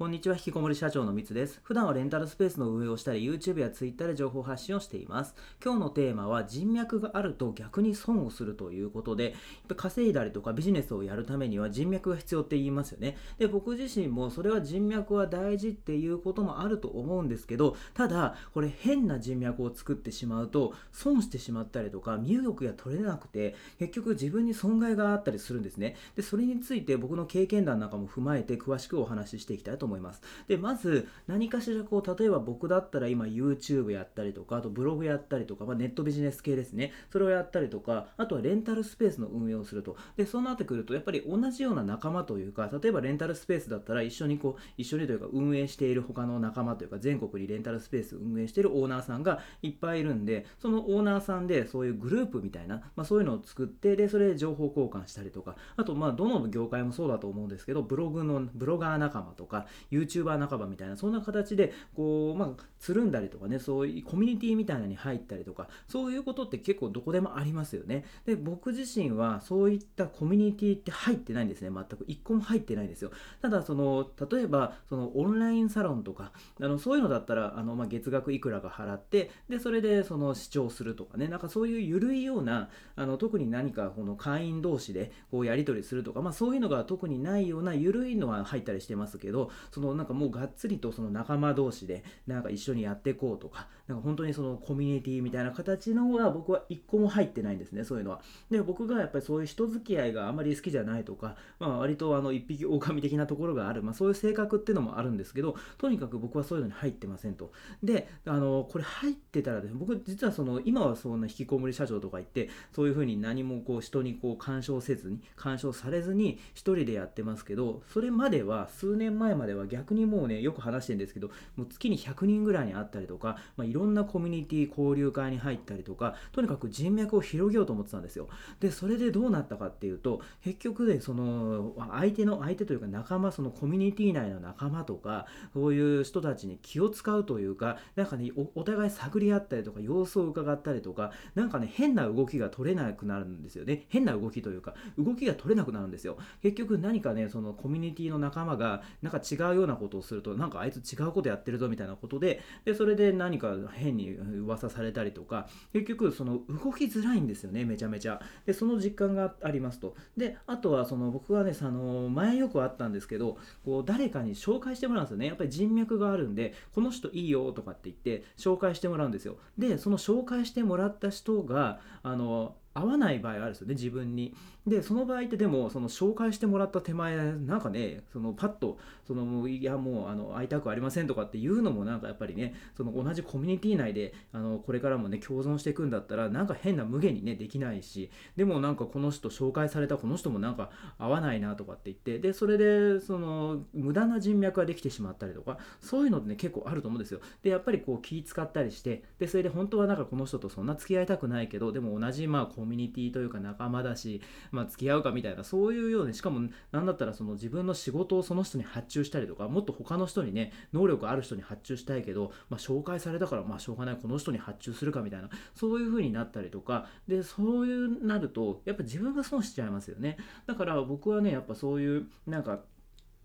こんにちは、引きこもり社長のみつです。普段はレンタルスペースの運営をしたり、YouTube や Twitter で情報発信をしています。今日のテーマは、人脈があると逆に損をするということで、やっぱ稼いだりとかビジネスをやるためには人脈が必要って言いますよね。で、僕自身もそれは人脈は大事っていうこともあると思うんですけど、ただ、これ変な人脈を作ってしまうと、損してしまったりとか、身動きが取れなくて、結局自分に損害があったりするんですね。で、それについて僕の経験談なんかも踏まえて詳しくお話ししていきたいと思います。思いますで、まず何かしらこう、例えば僕だったら今 YouTube やったりとか、あとブログやったりとか、まあ、ネットビジネス系ですね。それをやったりとか、あとはレンタルスペースの運営をすると。で、そうなってくると、やっぱり同じような仲間というか、例えばレンタルスペースだったら一緒にこう、一緒にというか運営している他の仲間というか、全国にレンタルスペース運営しているオーナーさんがいっぱいいるんで、そのオーナーさんでそういうグループみたいな、まあ、そういうのを作って、で、それで情報交換したりとか、あと、まあ、どの業界もそうだと思うんですけど、ブログの、ブロガー仲間とか、YouTuber 仲間みたいな、そんな形で、こう、まあ、つるんだりとかね、そういうコミュニティみたいなのに入ったりとか、そういうことって結構どこでもありますよね。で、僕自身はそういったコミュニティって入ってないんですね。全く一個も入ってないんですよ。ただ、その、例えば、そのオンラインサロンとか、あの、そういうのだったら、あの、まあ、月額いくらか払って、で、それでその視聴するとかね、なんかそういう緩いような、あの、特に何かこの会員同士でこうやり取りするとか、まあそういうのが特にないような緩いのは入ったりしてますけど、そのなんかもうがっつりとその仲間同士でなんか一緒にやっていこうとか、なんか本当にそのコミュニティみたいな形のは僕は一個も入ってないんですね、そういうのは。で、僕がやっぱりそういう人付き合いがあまり好きじゃないとか、まあ割とあの一匹狼的なところがある、まあそういう性格っていうのもあるんですけど、とにかく僕はそういうのに入ってませんと。で、あの、これ入ってたらですね、僕実はその今はそんな引きこもり社長とか言って、そういうふうに何もこう人にこう干渉せずに、干渉されずに一人でやってますけど、それまでは数年前まででは逆にもうね、よく話してるんですけど、もう月に100人ぐらいに会ったりとか、まあ、いろんなコミュニティ交流会に入ったりとか、とにかく人脈を広げようと思ってたんですよ。で、それでどうなったかっていうと、結局で、その、相手の、相手というか仲間、そのコミュニティ内の仲間とか、そういう人たちに気を使うというか、なんかね、お互い探り合ったりとか、様子を伺ったりとか、なんかね、変な動きが取れなくなるんですよね。変な動きというか、動きが取れなくなるんですよ。結局何かね、そのコミュニティの仲間が、なんか違違うようなことをすると、なんかあいつ違うことやってるぞみたいなことで、で、それで何か変に噂されたりとか、結局その動きづらいんですよね、めちゃめちゃ。で、その実感がありますと。で、あとはその僕はね、あの、前よくあったんですけど、こう、誰かに紹介してもらうんですよね。やっぱり人脈があるんで、この人いいよとかって言って、紹介してもらうんですよ。で、その紹介してもらった人が、あの、合わない場合があるんですよね、自分に。で、その場合ってでも、その紹介してもらった手前、なんかね、そのパッと、その、いや、もう、あの、会いたくありませんとかっていうのもなんかやっぱりね、その同じコミュニティ内で、あの、これからもね、共存していくんだったら、なんか変な無限にね、できないし、でもなんかこの人紹介されたこの人もなんか合わないなとかって言って、で、それで、その、無駄な人脈ができてしまったりとか、そういうのってね、結構あると思うんですよ。で、やっぱりこう気使ったりして、で、それで本当はなんかこの人とそんな付き合いたくないけど、でも同じまあコミュニティというか仲間だし、まあ、付き合うかみたいな、そういうように、しかも、なんだったらその自分の仕事をその人に発注したりとか、もっと他の人にね、能力ある人に発注したいけど、まあ、紹介されたから、まあ、しょうがない、この人に発注するかみたいな、そういう風になったりとか、で、そういうなると、やっぱ自分が損しちゃいますよね。だから僕はね、やっぱそういう、なんか、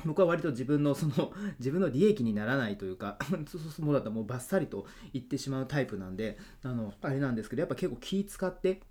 僕は割と自分のその 自分の利益にならないというか そうだったらもうバッサリと言ってしまうタイプなんであのあれなんですけどやっぱ結構気使って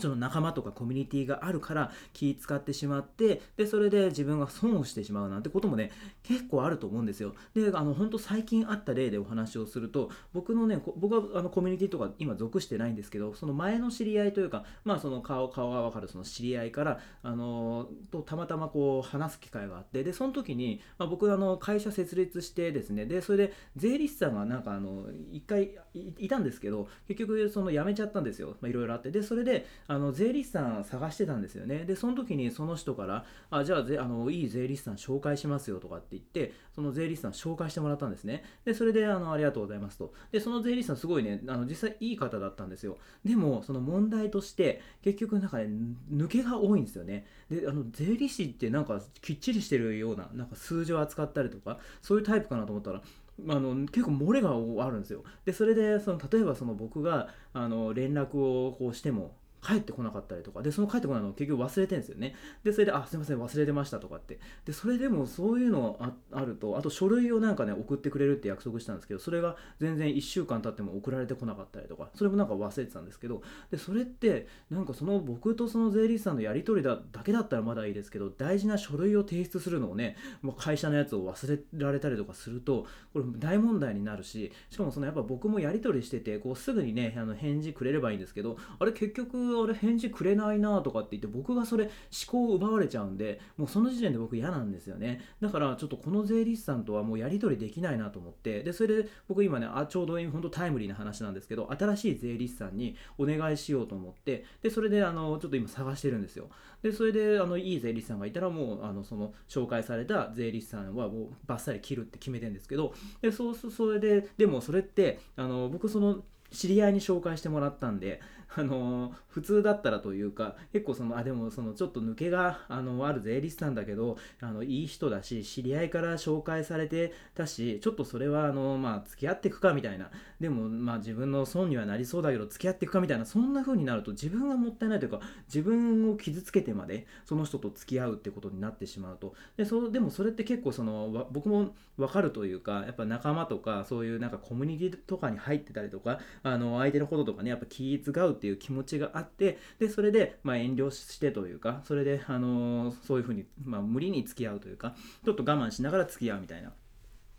その仲間とかコミュニティがあるから気使ってしまって、で、それで自分が損をしてしまうなんてこともね、結構あると思うんですよ。で、あの、本当最近あった例でお話をすると、僕のね、僕はあのコミュニティとか今属してないんですけど、その前の知り合いというか、まあその顔、顔がわかるその知り合いから、あの、とたまたまこう話す機会があって、で、その時に、まあ、僕あの会社設立してですね、で、それで税理士さんがなんかあの、一回いたんですけど、結局その辞めちゃったんですよ。まあいろいろあって。で、それで、あの、税理士さん探してたんですよね。で、その時にその人から、あ、じゃあ、ぜあの、いい税理士さん紹介しますよとかって言って、その税理士さん紹介してもらったんですね。で、それで、あの、ありがとうございますと。で、その税理士さんすごいね、あの、実際いい方だったんですよ。でも、その問題として、結局なんかね、抜けが多いんですよね。で、あの、税理士ってなんかきっちりしてるような、なんか数字を扱ったりとか、そういうタイプかなと思ったら、あの結構漏れがあるんですよ。で、それで、その例えばその僕があの連絡をこうしても、帰ってこなかったりとか。でその帰ってこないのを結局忘れてるんですよね。でそれで「あすいません忘れてました」とかって。でそれでもそういうのああるとあと書類をなんかね送ってくれるって約束したんですけどそれが全然1週間経っても送られてこなかったりとか。それもなんか忘れてたんですけど。でそれってなんかその僕とその税理士さんのやり取りだだけだったらまだいいですけど大事な書類を提出するのをね、まあ、会社のやつを忘れられたりとかするとこれ大問題になるししかもそのやっぱ僕もやり取りしててこうすぐにねあの返事くれればいいんですけどあれ結局あれ返事くれないなとかって言って僕がそれ思考を奪われちゃうんでもうその時点で僕嫌なんですよね。だからちょっとこの税理士さんとはもうやり取りできないなと思ってでそれで僕今ねあちょうど今本当タイムリーな話なんですけど新しい税理士さんにお願いしようと思ってでそれであのちょっと今探してるんですよ。でそれであのいい税理士さんがいたらもうあのその紹介された税理士さんはもうバッサリ切るって決めてるんですけどでそうそれででもそれってあの僕その知り合いに紹介してもらったんで あの普通だったらというか結構そのあでもそのちょっと抜けがあのある税理士さんだけどあのいい人だし知り合いから紹介されてたしちょっとそれはあのまあ付き合っていくかみたいな。でもまあ自分の損にはなりそうだけど付き合っていくかみたいなそんな風になると自分がもったいないというか自分を傷つけてまでその人と付き合うってことになってしまうと。でそでもそれって結構その僕も分かるというかやっぱ仲間とかそういうなんかコミュニティとかに入ってたりとかあの相手のこととかねやっぱ気使うっていう気持ちがあってでそれでまあ遠慮してというかそれであのそういうふうにまあ無理に付き合うというかちょっと我慢しながら付き合うみたいな。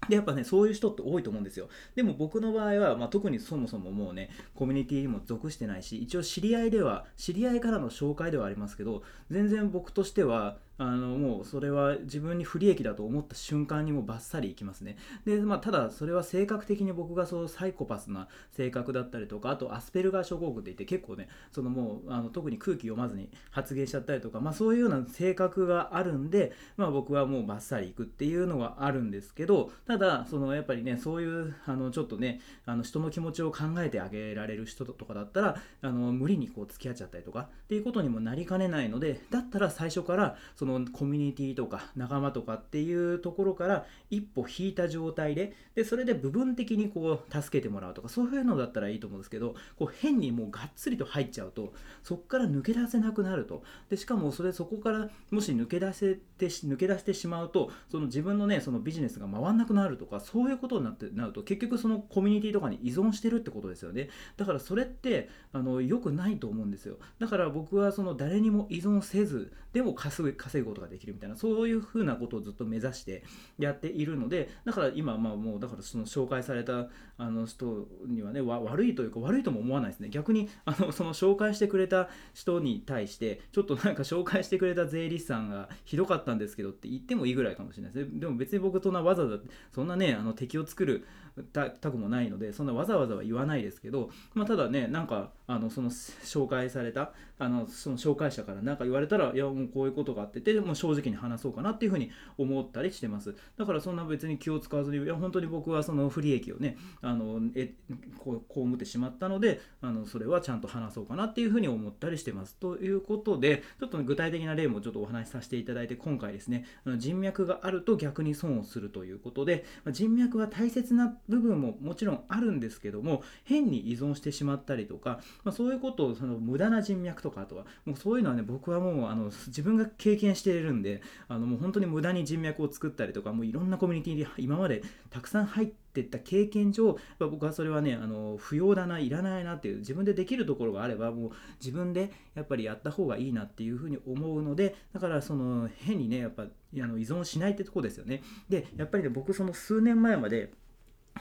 でやっぱねそういう人って多いと思うんですよでも僕の場合は、まあ、特にそもそももうねコミュニティにも属してないし一応知り合いでは知り合いからの紹介ではありますけど全然僕としてはあのもうそれは自分に不利益だと思った瞬間にもバッサリいきますね。で、まあ、ただそれは性格的に僕がそうサイコパスな性格だったりとかあとアスペルガー症候群って言って結構ねそのもうあの特に空気読まずに発言しちゃったりとか、まあ、そういうような性格があるんで、まあ、僕はもうバッサリいくっていうのはあるんですけどただそのやっぱりねそういうあのちょっとねあの人の気持ちを考えてあげられる人とかだったらあの無理にこう付き合っちゃったりとかっていうことにもなりかねないのでだったら最初からそのコミュニティィとか仲間とかっていうところから一歩引いた状態ででそれで部分的にこう助けてもらうとかそういうのだったらいいと思うんですけどこう変にもうがっつりと入っちゃうとそこから抜け出せなくなると。でしかもそれそこからもし抜け出せて抜け出してしまうとその自分のねそのビジネスが回んなくなるとかそういうことになってなると結局そのコミュニティとかに依存してるってことですよね。だからそれってあの良くないと思うんですよ。だから僕はその誰にも依存せずでも稼ぐ稼ぐことができるみたいなそういうふうなことをずっと目指してやっているのでだから今まあもうだからその紹介されたあの人にはね悪いというか悪いとも思わないですね。逆にあのその紹介してくれた人に対してちょっとなんか紹介してくれた税理士さんがひどかったんですけどって言ってもいいぐらいかもしれないです。ねでも別に僕そんなわざわざそんなねあの敵を作るたくもないのでそんなわざわざは言わないですけど、まあ、ただねなんかあのその紹介されたあのその紹介者から何か言われたらいやもうこういうことがあってても正直に話そうかなっていうふうに思ったりしてます。だからそんな別に気を使わずにいや本当に僕はその不利益をねあのえこう被ってしまったのであのそれはちゃんと話そうかなっていうふうに思ったりしてます。ということでちょっと、具体的な例もちょっとお話しさせていただいて今回ですね人脈があると逆に損をするということで人脈は大切な部分ももちろんあるんですけども変に依存してしまったりとか、まあ、そういうことをその無駄な人脈とかあとはもうそういうのはね僕はもうあの自分が経験しているんであのもう本当に無駄に人脈を作ったりとかもういろんなコミュニティで今までたくさん入ってった経験上僕はそれはねあの不要だないらないなっていう自分でできるところがあればもう自分でやっぱりやった方がいいなっていうふうに思うのでだからその変にねやっぱあの依存しないってとこですよね。でやっぱりね僕その数年前まで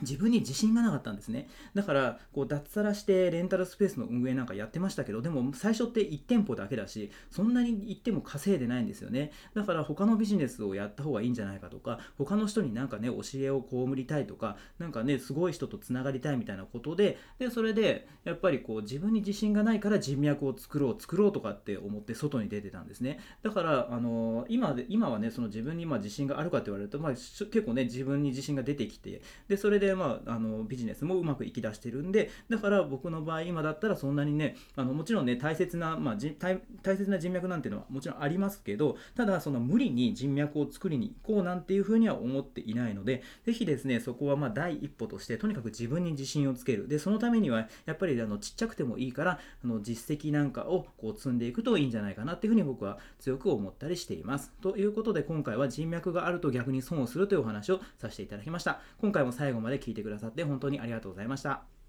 自分に自信がなかったんですね。だから、こう、脱サラしてレンタルスペースの運営なんかやってましたけど、でも最初って1店舗だけだし、そんなに行っても稼いでないんですよね。だから他のビジネスをやった方がいいんじゃないかとか、他の人になんかね、教えを被りたいとか、なんかね、すごい人とつながりたいみたいなことで、で、それで、やっぱりこう、自分に自信がないから人脈を作ろう、作ろうとかって思って外に出てたんですね。だから、あの今、今はね、その自分にま自信があるかって言われると、まあ、結構ね、自分に自信が出てきて、で、それでで、まあ、あのビジネスもうまくいきだしてるんでだから僕の場合今だったらそんなにねあのもちろんね大切な、まあ、大大切な人脈なんていうのはもちろんありますけどただその無理に人脈を作りに行こうなんていうふうには思っていないのでぜひですねそこはま第一歩としてとにかく自分に自信をつける。でそのためにはやっぱりあのちっちゃくてもいいからあの実績なんかをこう積んでいくといいんじゃないかなっていうふうに僕は強く思ったりしています。ということで今回は人脈があると逆に損をするというお話をさせていただきました。今回も最後まで聞いてくださって本当にありがとうございました。